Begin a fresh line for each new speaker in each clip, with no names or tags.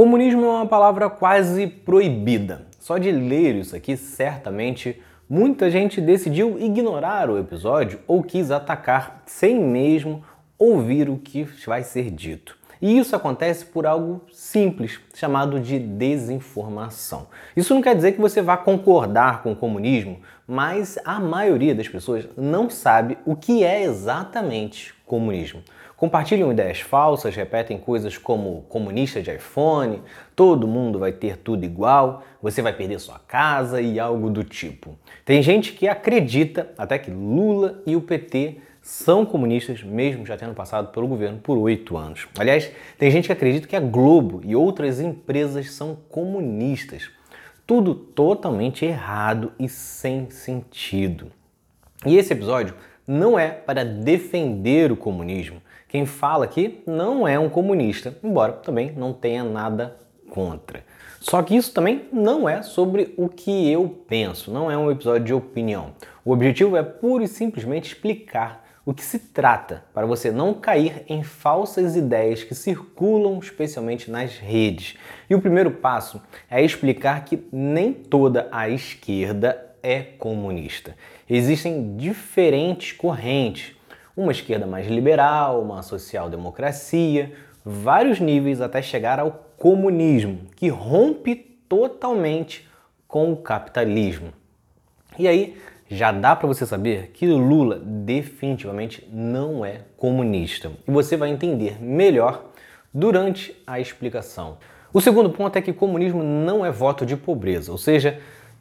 Comunismo é uma palavra quase proibida. Só de ler isso aqui, certamente muita gente decidiu ignorar o episódio ou quis atacar sem mesmo ouvir o que vai ser dito. E isso acontece por algo simples, chamado de desinformação. Isso não quer dizer que você vá concordar com o comunismo, mas a maioria das pessoas não sabe o que é exatamente comunismo. Compartilham ideias falsas, repetem coisas como comunista de iPhone, todo mundo vai ter tudo igual, você vai perder sua casa e algo do tipo. Tem gente que acredita até que Lula e o PT são comunistas, mesmo já tendo passado pelo governo por oito anos. Aliás, tem gente que acredita que a Globo e outras empresas são comunistas. Tudo totalmente errado e sem sentido. E esse episódio não é para defender o comunismo. Quem fala aqui não é um comunista, embora também não tenha nada contra. Só que isso também não é sobre o que eu penso, não é um episódio de opinião. O objetivo é pura e simplesmente explicar o que se trata para você não cair em falsas ideias que circulam especialmente nas redes. E o primeiro passo é explicar que nem toda a esquerda é comunista. Existem diferentes correntes uma esquerda mais liberal, uma social-democracia, vários níveis até chegar ao comunismo, que rompe totalmente com o capitalismo. E aí já dá para você saber que Lula definitivamente não é comunista. E você vai entender melhor durante a explicação. O segundo ponto é que comunismo não é voto de pobreza, ou seja,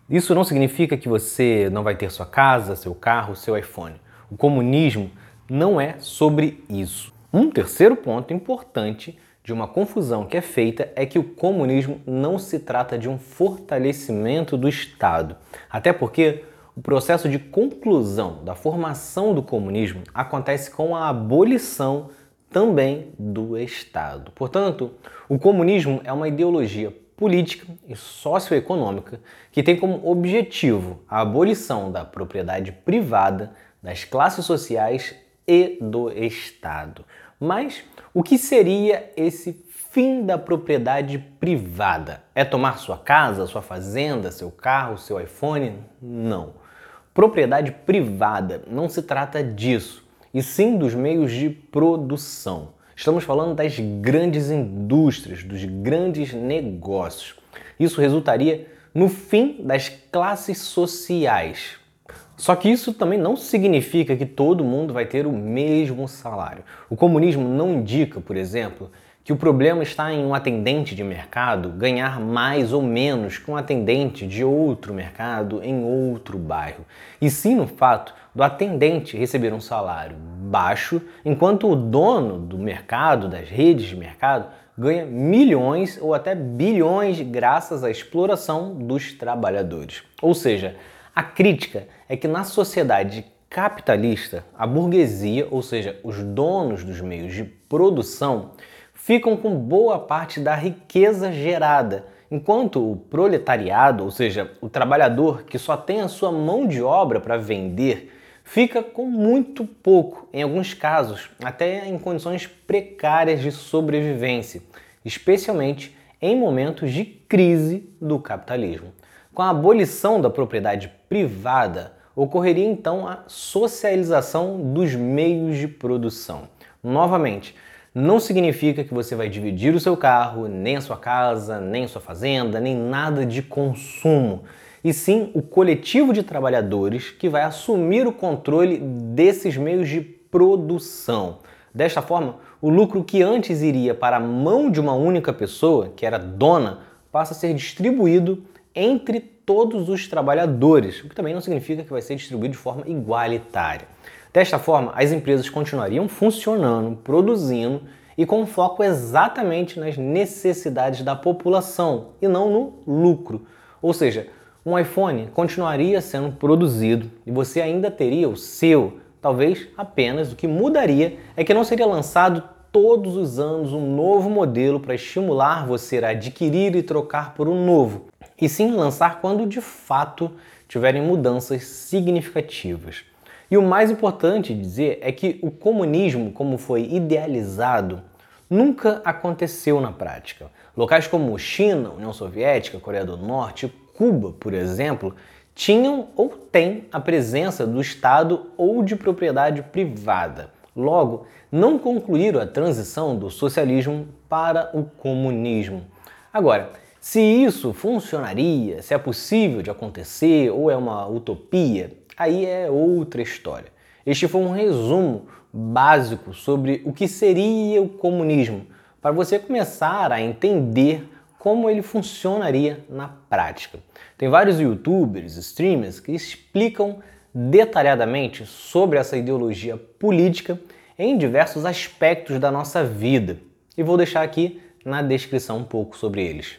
isso não significa que você não vai ter sua casa, seu carro, seu iPhone. O comunismo não é sobre isso. Um terceiro ponto importante de uma confusão que é feita é que o comunismo não se trata de um fortalecimento do Estado, até porque o processo de conclusão da formação do comunismo acontece com a abolição também do Estado. Portanto, o comunismo é uma ideologia política e socioeconômica que tem como objetivo a abolição da propriedade privada, das classes sociais e do Estado. Mas o que seria esse fim da propriedade privada? É tomar sua casa, sua fazenda, seu carro, seu iPhone? Não. Propriedade privada não se trata disso, e sim dos meios de produção. Estamos falando das grandes indústrias, dos grandes negócios. Isso resultaria no fim das classes sociais, só que isso também não significa que todo mundo vai ter o mesmo salário. O comunismo não indica, por exemplo, que o problema está em um atendente de mercado ganhar mais ou menos que um atendente de outro mercado em outro bairro, e sim no fato do atendente receber um salário baixo, enquanto o dono do mercado, das redes de mercado, ganha milhões ou até bilhões graças à exploração dos trabalhadores. Ou seja, a crítica é que na sociedade capitalista, a burguesia, ou seja, os donos dos meios de produção, ficam com boa parte da riqueza gerada, enquanto o proletariado, ou seja, o trabalhador que só tem a sua mão de obra para vender, fica com muito pouco, em alguns casos, até em condições precárias de sobrevivência, especialmente em momentos de crise do capitalismo. Com a abolição da propriedade privada, ocorreria então a socialização dos meios de produção. Novamente, não significa que você vai dividir o seu carro, nem a sua casa, nem a sua fazenda, nem nada de consumo, e sim o coletivo de trabalhadores que vai assumir o controle desses meios de produção. Desta forma, o lucro que antes iria para a mão de uma única pessoa, que era dona, passa a ser distribuído entre todos os trabalhadores, o que também não significa que vai ser distribuído de forma igualitária. Desta forma, as empresas continuariam funcionando, produzindo e com foco exatamente nas necessidades da população e não no lucro. Ou seja, um iPhone continuaria sendo produzido e você ainda teria o seu. Talvez apenas o que mudaria é que não seria lançado todos os anos um novo modelo para estimular você a adquirir e trocar por um novo e sim lançar quando de fato tiverem mudanças significativas. E o mais importante dizer é que o comunismo, como foi idealizado, nunca aconteceu na prática. Locais como China, União Soviética, Coreia do Norte, Cuba, por exemplo, tinham ou têm a presença do Estado ou de propriedade privada. Logo, não concluíram a transição do socialismo para o comunismo. Agora, se isso funcionaria, se é possível de acontecer ou é uma utopia, aí é outra história. Este foi um resumo básico sobre o que seria o comunismo, para você começar a entender como ele funcionaria na prática. Tem vários youtubers, streamers que explicam detalhadamente sobre essa ideologia política em diversos aspectos da nossa vida. E vou deixar aqui na descrição um pouco sobre eles.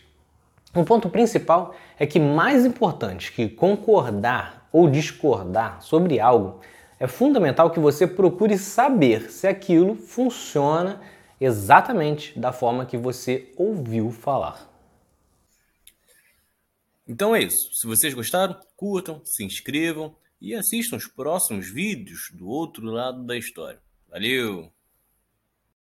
O ponto principal é que mais importante que concordar ou discordar sobre algo, é fundamental que você procure saber se aquilo funciona exatamente da forma que você ouviu falar.
Então é isso. Se vocês gostaram, curtam, se inscrevam e assistam os próximos vídeos do outro lado da história. Valeu!